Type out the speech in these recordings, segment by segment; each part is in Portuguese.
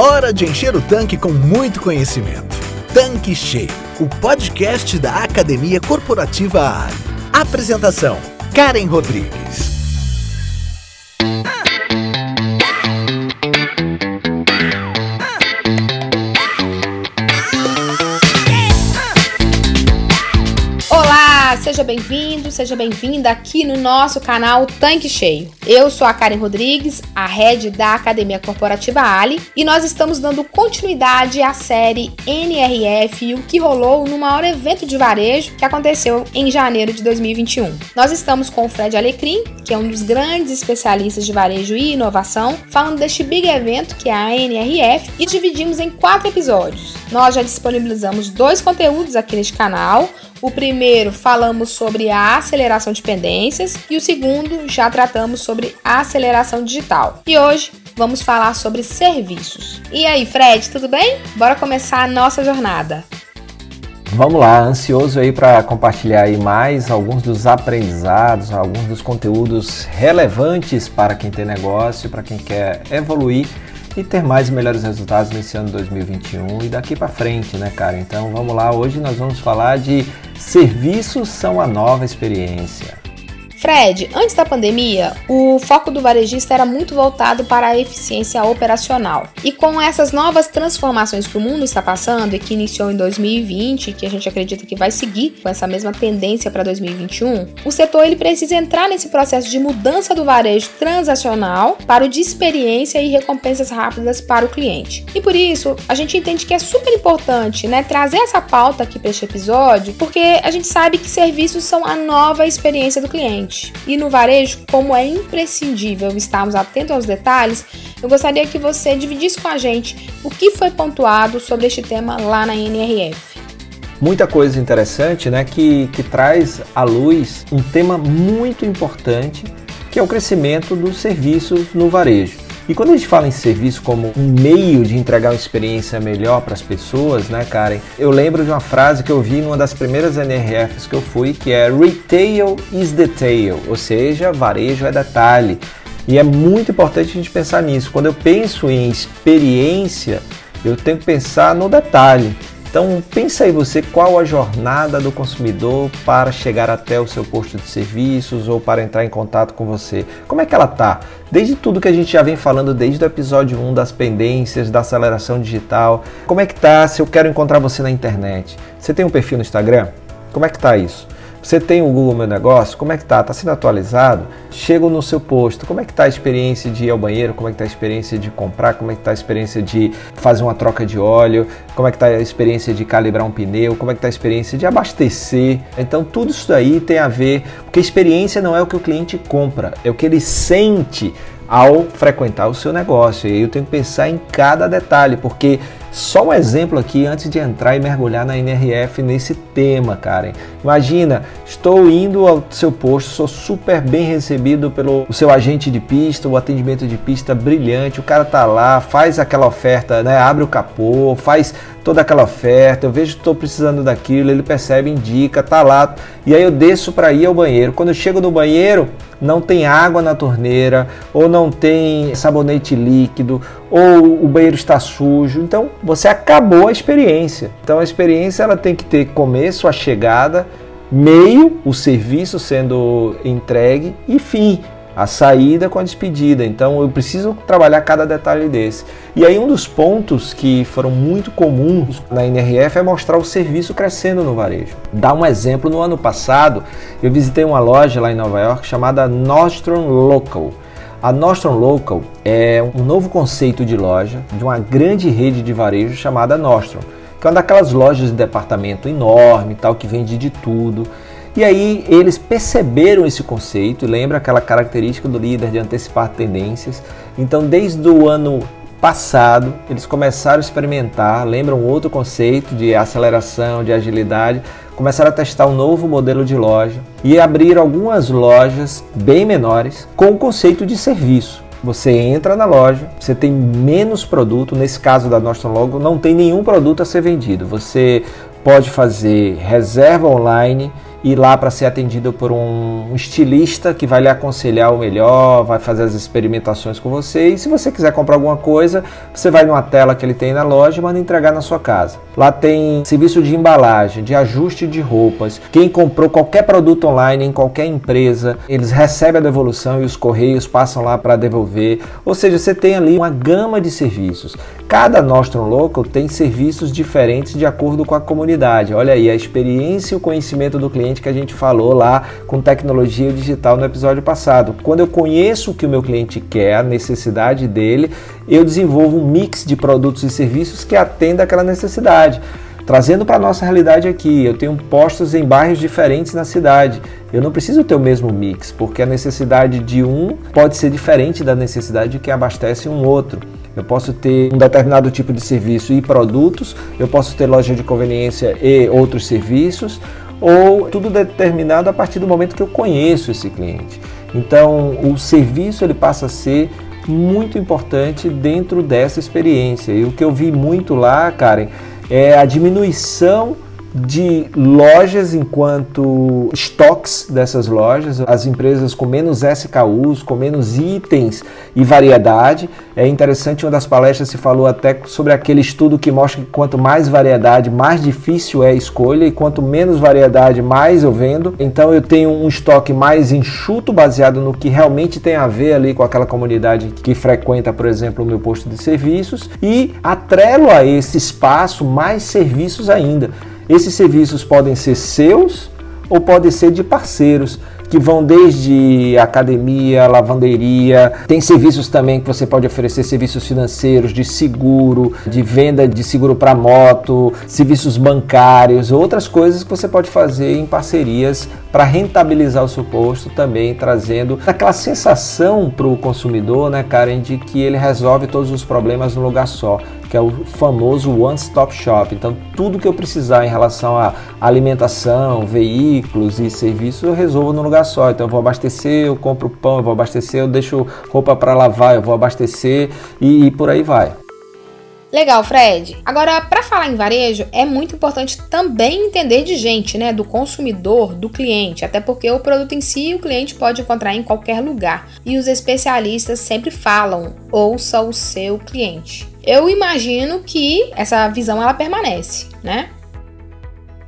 Hora de encher o tanque com muito conhecimento. Tanque Cheio, o podcast da Academia Corporativa Ali. Apresentação: Karen Rodrigues. Seja bem-vindo, seja bem-vinda aqui no nosso canal Tanque Cheio. Eu sou a Karen Rodrigues, a head da Academia Corporativa Ali, e nós estamos dando continuidade à série NRF e o que rolou no maior evento de varejo que aconteceu em janeiro de 2021. Nós estamos com o Fred Alecrim, que é um dos grandes especialistas de varejo e inovação, falando deste big evento que é a NRF e dividimos em quatro episódios. Nós já disponibilizamos dois conteúdos aqui neste canal. O primeiro falamos sobre a aceleração de pendências e o segundo já tratamos sobre aceleração digital. E hoje vamos falar sobre serviços. E aí, Fred, tudo bem? Bora começar a nossa jornada. Vamos lá, ansioso aí para compartilhar aí mais alguns dos aprendizados, alguns dos conteúdos relevantes para quem tem negócio, para quem quer evoluir e ter mais e melhores resultados nesse ano 2021 e daqui para frente, né, cara? Então vamos lá, hoje nós vamos falar de serviços são a nova experiência. Fred, antes da pandemia, o foco do varejista era muito voltado para a eficiência operacional. E com essas novas transformações que o mundo está passando e que iniciou em 2020, que a gente acredita que vai seguir com essa mesma tendência para 2021, o setor ele precisa entrar nesse processo de mudança do varejo transacional para o de experiência e recompensas rápidas para o cliente. E por isso, a gente entende que é super importante, né, trazer essa pauta aqui para este episódio, porque a gente sabe que serviços são a nova experiência do cliente. E no varejo, como é imprescindível estarmos atentos aos detalhes, eu gostaria que você dividisse com a gente o que foi pontuado sobre este tema lá na NRF. Muita coisa interessante, né, que, que traz à luz um tema muito importante, que é o crescimento dos serviços no varejo. E quando a gente fala em serviço como um meio de entregar uma experiência melhor para as pessoas, né, Karen? Eu lembro de uma frase que eu vi numa das primeiras NRFs que eu fui, que é Retail is detail, ou seja, varejo é detalhe. E é muito importante a gente pensar nisso. Quando eu penso em experiência, eu tenho que pensar no detalhe. Então pensa aí você qual a jornada do consumidor para chegar até o seu posto de serviços ou para entrar em contato com você. Como é que ela tá? Desde tudo que a gente já vem falando desde o episódio 1 das pendências, da aceleração digital. Como é que tá se eu quero encontrar você na internet? Você tem um perfil no Instagram? Como é que tá isso? Você tem o Google Meu Negócio? Como é que tá? Tá sendo atualizado? Chego no seu posto, como é que tá a experiência de ir ao banheiro? Como é que tá a experiência de comprar? Como é que tá a experiência de fazer uma troca de óleo? Como é que tá a experiência de calibrar um pneu? Como é que tá a experiência de abastecer? Então tudo isso daí tem a ver, porque experiência não é o que o cliente compra, é o que ele sente ao frequentar o seu negócio. E aí eu tenho que pensar em cada detalhe, porque só um exemplo aqui antes de entrar e mergulhar na NRF nesse tema, Karen. Imagina, estou indo ao seu posto, sou super bem recebido pelo seu agente de pista, o atendimento de pista brilhante, o cara tá lá, faz aquela oferta, né, abre o capô, faz toda aquela oferta, eu vejo que estou precisando daquilo, ele percebe, indica, tá lá, e aí eu desço para ir ao banheiro. Quando eu chego no banheiro, não tem água na torneira, ou não tem sabonete líquido, ou o banheiro está sujo. Então você acabou a experiência. Então a experiência ela tem que ter começo, a chegada, meio, o serviço sendo entregue e fim a saída com a despedida. Então eu preciso trabalhar cada detalhe desse. E aí um dos pontos que foram muito comuns na NRF é mostrar o serviço crescendo no varejo. Dá um exemplo, no ano passado eu visitei uma loja lá em Nova York chamada Nostrum Local. A Nostrum Local é um novo conceito de loja de uma grande rede de varejo chamada Nostrum, que é uma daquelas lojas de departamento enorme, tal que vende de tudo. E aí eles perceberam esse conceito, lembra aquela característica do líder de antecipar tendências. Então, desde o ano passado, eles começaram a experimentar, lembram outro conceito de aceleração, de agilidade, começaram a testar um novo modelo de loja e abriram algumas lojas bem menores com o conceito de serviço. Você entra na loja, você tem menos produto, nesse caso da Nostrum Logo, não tem nenhum produto a ser vendido. Você pode fazer reserva online ir lá para ser atendido por um estilista que vai lhe aconselhar o melhor, vai fazer as experimentações com você. E se você quiser comprar alguma coisa, você vai numa tela que ele tem na loja e manda entregar na sua casa. Lá tem serviço de embalagem, de ajuste de roupas. Quem comprou qualquer produto online em qualquer empresa, eles recebem a devolução e os correios passam lá para devolver. Ou seja, você tem ali uma gama de serviços. Cada Nostrum Local tem serviços diferentes de acordo com a comunidade. Olha aí a experiência e o conhecimento do cliente que a gente falou lá com tecnologia digital no episódio passado. Quando eu conheço o que o meu cliente quer, a necessidade dele, eu desenvolvo um mix de produtos e serviços que atenda aquela necessidade. Trazendo para a nossa realidade aqui, eu tenho postos em bairros diferentes na cidade. Eu não preciso ter o mesmo mix, porque a necessidade de um pode ser diferente da necessidade de quem abastece um outro. Eu posso ter um determinado tipo de serviço e produtos, eu posso ter loja de conveniência e outros serviços, ou tudo determinado a partir do momento que eu conheço esse cliente. Então, o serviço ele passa a ser muito importante dentro dessa experiência. E o que eu vi muito lá, Karen, é a diminuição de lojas enquanto estoques dessas lojas, as empresas com menos SKUs, com menos itens e variedade. É interessante, uma das palestras se falou até sobre aquele estudo que mostra que quanto mais variedade, mais difícil é a escolha e quanto menos variedade, mais eu vendo. Então eu tenho um estoque mais enxuto, baseado no que realmente tem a ver ali com aquela comunidade que frequenta, por exemplo, o meu posto de serviços e atrelo a esse espaço mais serviços ainda. Esses serviços podem ser seus ou podem ser de parceiros que vão desde academia, lavanderia, tem serviços também que você pode oferecer serviços financeiros, de seguro, de venda de seguro para moto, serviços bancários, outras coisas que você pode fazer em parcerias para rentabilizar o seu posto também, trazendo aquela sensação para o consumidor, né, Karen, de que ele resolve todos os problemas num lugar só que é o famoso One Stop Shop. Então, tudo que eu precisar em relação a alimentação, veículos e serviços, eu resolvo num lugar só. Então, eu vou abastecer, eu compro pão, eu vou abastecer, eu deixo roupa para lavar, eu vou abastecer e, e por aí vai. Legal, Fred. Agora, para falar em varejo, é muito importante também entender de gente, né, do consumidor, do cliente, até porque o produto em si o cliente pode encontrar em qualquer lugar. E os especialistas sempre falam: ouça o seu cliente. Eu imagino que essa visão ela permanece, né?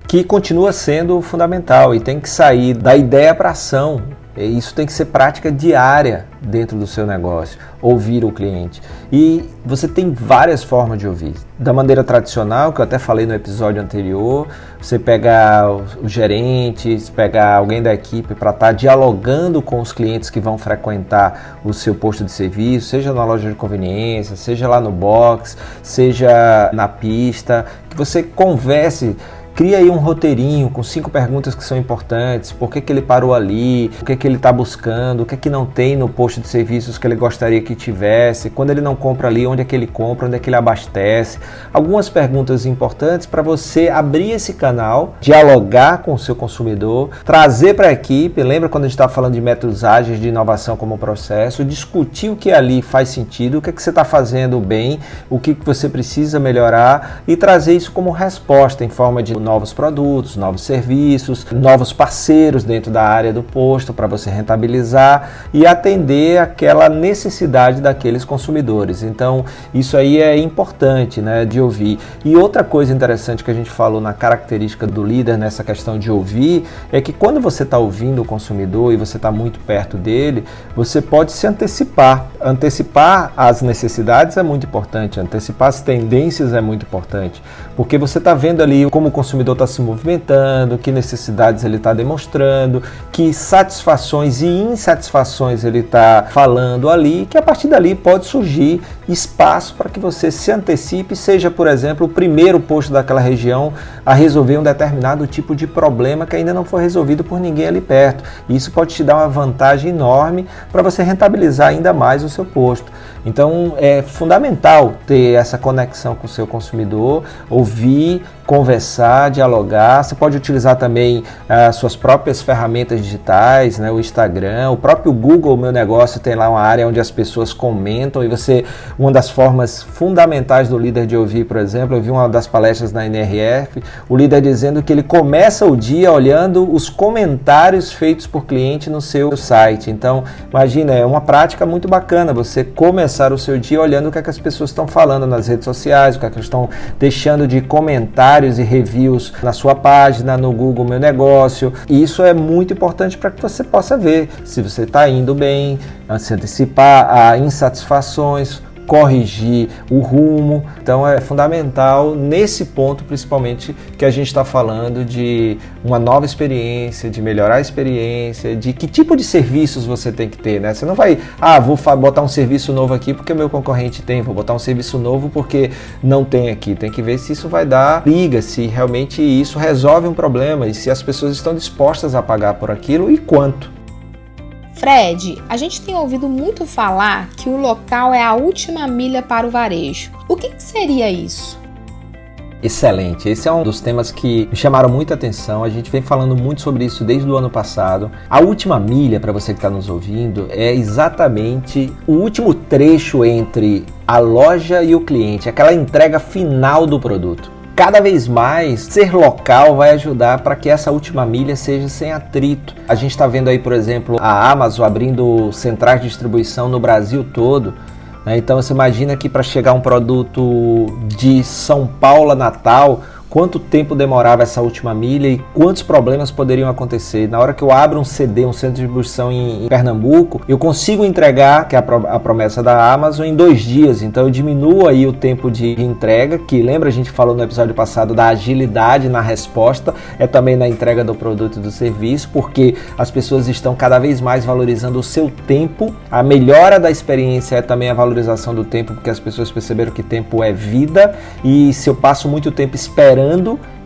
Que continua sendo fundamental e tem que sair da ideia para ação. Isso tem que ser prática diária dentro do seu negócio, ouvir o cliente. E você tem várias formas de ouvir. Da maneira tradicional, que eu até falei no episódio anterior, você pega os gerentes, pega alguém da equipe para estar tá dialogando com os clientes que vão frequentar o seu posto de serviço, seja na loja de conveniência, seja lá no box, seja na pista, que você converse Cria aí um roteirinho com cinco perguntas que são importantes. Por que, que ele parou ali? O que, que ele está buscando? O que, que não tem no posto de serviços que ele gostaria que tivesse? Quando ele não compra ali, onde é que ele compra? Onde é que ele abastece? Algumas perguntas importantes para você abrir esse canal, dialogar com o seu consumidor, trazer para a equipe. Lembra quando a gente estava falando de métodos ágeis de inovação como processo? Discutir o que ali faz sentido, o que, é que você está fazendo bem, o que, que você precisa melhorar e trazer isso como resposta em forma de novos produtos, novos serviços, novos parceiros dentro da área do posto para você rentabilizar e atender aquela necessidade daqueles consumidores. Então, isso aí é importante né, de ouvir. E outra coisa interessante que a gente falou na característica do líder nessa questão de ouvir é que quando você está ouvindo o consumidor e você está muito perto dele, você pode se antecipar. Antecipar as necessidades é muito importante, antecipar as tendências é muito importante, porque você está vendo ali como o consumidor consumidor está se movimentando, que necessidades ele está demonstrando, que satisfações e insatisfações ele está falando ali, que a partir dali pode surgir espaço para que você se antecipe, seja, por exemplo, o primeiro posto daquela região a resolver um determinado tipo de problema que ainda não foi resolvido por ninguém ali perto. Isso pode te dar uma vantagem enorme para você rentabilizar ainda mais o seu posto. Então é fundamental ter essa conexão com o seu consumidor, ouvir, conversar conversar, dialogar. Você pode utilizar também as uh, suas próprias ferramentas digitais, né, o Instagram, o próprio Google Meu Negócio tem lá uma área onde as pessoas comentam e você, uma das formas fundamentais do líder de ouvir, por exemplo, eu vi uma das palestras na NRF, o líder dizendo que ele começa o dia olhando os comentários feitos por cliente no seu site. Então, imagina, é uma prática muito bacana você começar o seu dia olhando o que, é que as pessoas estão falando nas redes sociais, o que, é que estão deixando de comentários e reviews na sua página, no Google Meu Negócio. E isso é muito importante para que você possa ver se você está indo bem, se antecipar a insatisfações, corrigir o rumo. Então é fundamental nesse ponto, principalmente, que a gente está falando de uma nova experiência, de melhorar a experiência, de que tipo de serviços você tem que ter, né? Você não vai, ah, vou botar um serviço novo aqui porque o meu concorrente tem, vou botar um serviço novo porque não tem aqui. Tem que ver se isso vai dar liga, se realmente isso resolve um problema e se as pessoas estão dispostas a pagar por aquilo e quanto. Fred, a gente tem ouvido muito falar que o local é a última milha para o varejo. O que, que seria isso? Excelente. Esse é um dos temas que me chamaram muita atenção. A gente vem falando muito sobre isso desde o ano passado. A última milha, para você que está nos ouvindo, é exatamente o último trecho entre a loja e o cliente, aquela entrega final do produto cada vez mais ser local vai ajudar para que essa última milha seja sem atrito. A gente está vendo aí, por exemplo, a Amazon abrindo centrais de distribuição no Brasil todo. Né? Então você imagina que para chegar um produto de São Paulo a Natal, quanto tempo demorava essa última milha e quantos problemas poderiam acontecer. Na hora que eu abro um CD, um centro de distribuição em, em Pernambuco, eu consigo entregar, que é a, pro, a, promessa da Amazon, em dois dias. Então eu diminuo aí o tempo de entrega, que lembra a gente falou no episódio passado da agilidade na resposta, é também na entrega do produto e do serviço, porque as pessoas estão cada vez mais valorizando o seu tempo. A melhora da experiência é também a valorização do tempo, porque as pessoas perceberam que tempo é vida e se eu passo muito tempo esperando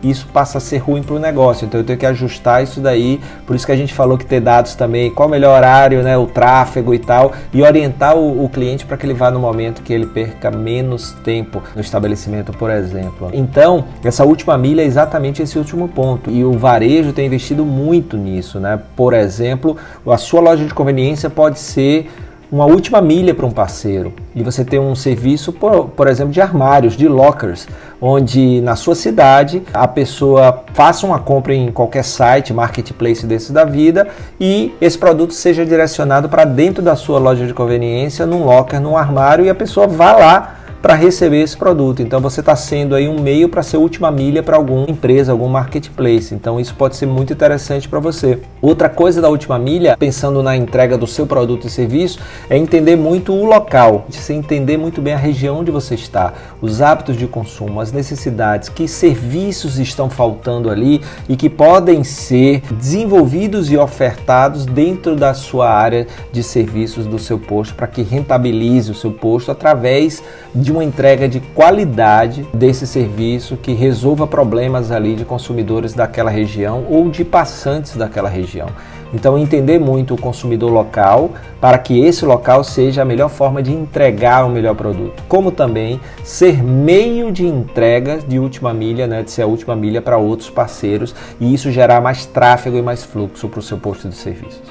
isso passa a ser ruim para o negócio. Então eu tenho que ajustar isso daí. Por isso que a gente falou que ter dados também, qual o melhor horário, né, o tráfego e tal, e orientar o, o cliente para que ele vá no momento que ele perca menos tempo no estabelecimento, por exemplo. Então, essa última milha é exatamente esse último ponto. E o varejo tem investido muito nisso, né? Por exemplo, a sua loja de conveniência pode ser uma última milha para um parceiro. E você tem um serviço, por, por exemplo, de armários, de lockers, onde na sua cidade a pessoa faça uma compra em qualquer site, marketplace desses da vida e esse produto seja direcionado para dentro da sua loja de conveniência, num locker, num armário e a pessoa vá lá para receber esse produto. Então você está sendo aí um meio para ser última milha para alguma empresa, algum marketplace. Então isso pode ser muito interessante para você. Outra coisa da última milha, pensando na entrega do seu produto e serviço, é entender muito o local, você entender muito bem a região onde você está, os hábitos de consumo, as necessidades, que serviços estão faltando ali e que podem ser desenvolvidos e ofertados dentro da sua área de serviços do seu posto para que rentabilize o seu posto através de de uma entrega de qualidade desse serviço que resolva problemas ali de consumidores daquela região ou de passantes daquela região. Então, entender muito o consumidor local para que esse local seja a melhor forma de entregar o melhor produto, como também ser meio de entrega de última milha, né, de ser a última milha para outros parceiros e isso gerar mais tráfego e mais fluxo para o seu posto de serviços.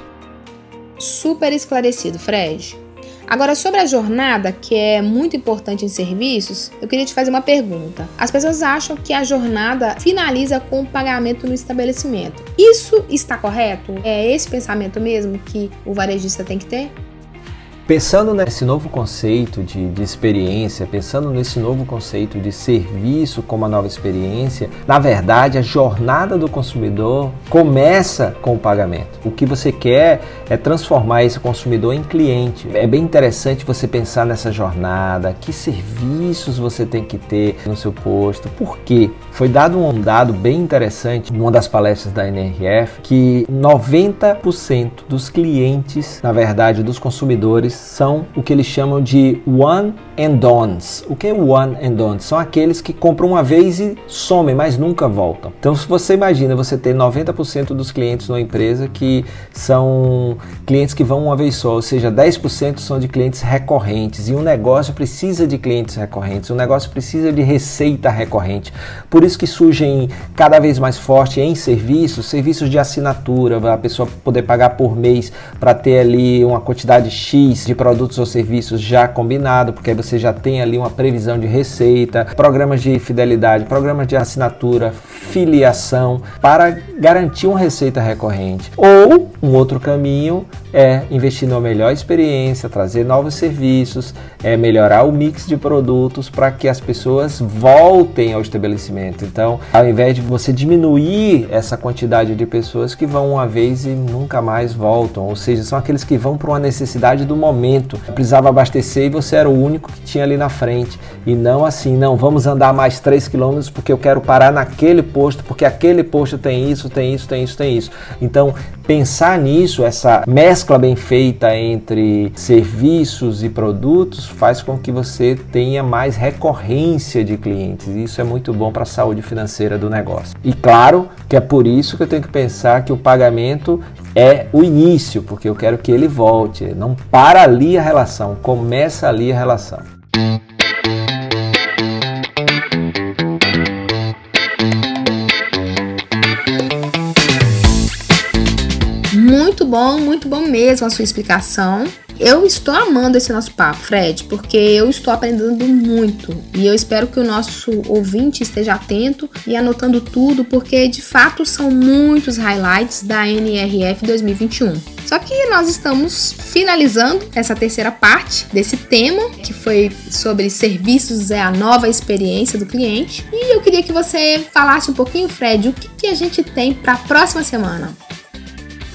Super esclarecido, Fred. Agora, sobre a jornada, que é muito importante em serviços, eu queria te fazer uma pergunta. As pessoas acham que a jornada finaliza com o pagamento no estabelecimento. Isso está correto? É esse pensamento mesmo que o varejista tem que ter? Pensando nesse novo conceito de, de, experiência, pensando nesse novo conceito de serviço como a nova experiência, na verdade a jornada do consumidor começa com o pagamento. O que você quer é transformar esse consumidor em cliente. É bem interessante você pensar nessa jornada, que serviços você tem que ter no seu posto, por quê? Foi dado um dado bem interessante numa das palestras da NRF que 90% dos clientes, na verdade dos consumidores, são o que eles chamam de one and dons. O que é one and dons? São aqueles que compram uma vez e somem, mas nunca voltam. Então, se você imagina você ter 90% dos clientes numa empresa que são clientes que vão uma vez só, ou seja, 10% são de clientes recorrentes e um negócio precisa de clientes recorrentes, um negócio precisa de receita recorrente. Por isso que surgem cada vez mais forte em serviços, serviços de assinatura, a pessoa poder pagar por mês para ter ali uma quantidade X de produtos ou serviços já combinado, porque aí você já tem ali uma previsão de receita, programas de fidelidade, programas de assinatura, filiação, para garantir uma receita recorrente. Ou um outro caminho é investir numa melhor experiência, trazer novos serviços, é melhorar o mix de produtos para que as pessoas voltem ao estabelecimento. Então, ao invés de você diminuir essa quantidade de pessoas que vão uma vez e nunca mais voltam, ou seja, são aqueles que vão por uma necessidade do momento. Precisava abastecer e você era o único que tinha ali na frente. E não assim, não, vamos andar mais 3 quilômetros porque eu quero parar naquele posto, porque aquele posto tem isso, tem isso, tem isso, tem isso. Então, pensar nisso, essa mescla bem feita entre serviços e produtos, faz com que você tenha mais recorrência de clientes. Isso é muito bom para a saúde financeira do negócio. E claro que é por isso que eu tenho que pensar que o pagamento é o início, porque eu quero que ele volte. Não para ali a relação, começa ali a relação. Bom, muito bom mesmo a sua explicação. Eu estou amando esse nosso papo, Fred, porque eu estou aprendendo muito e eu espero que o nosso ouvinte esteja atento e anotando tudo, porque de fato são muitos highlights da NRF 2021. Só que nós estamos finalizando essa terceira parte desse tema, que foi sobre serviços é a nova experiência do cliente. E eu queria que você falasse um pouquinho, Fred, o que, que a gente tem para a próxima semana.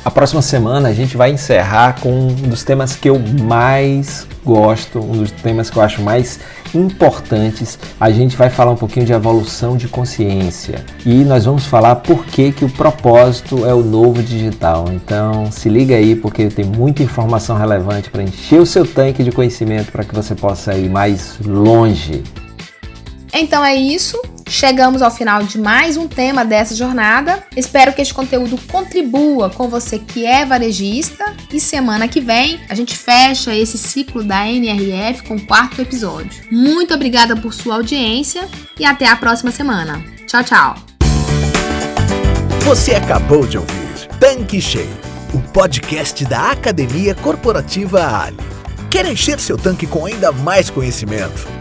A próxima semana a gente vai encerrar com um dos temas que eu mais gosto, um dos temas que eu acho mais importantes. A gente vai falar um pouquinho de evolução de consciência e nós vamos falar por que, que o propósito é o novo digital. Então se liga aí porque tem muita informação relevante para encher o seu tanque de conhecimento para que você possa ir mais longe. Então é isso. Chegamos ao final de mais um tema dessa jornada. Espero que este conteúdo contribua com você que é varejista. E semana que vem a gente fecha esse ciclo da NRF com o quarto episódio. Muito obrigada por sua audiência e até a próxima semana. Tchau, tchau. Você acabou de ouvir Tanque Cheio, o podcast da Academia Corporativa Ali. Quer encher seu tanque com ainda mais conhecimento?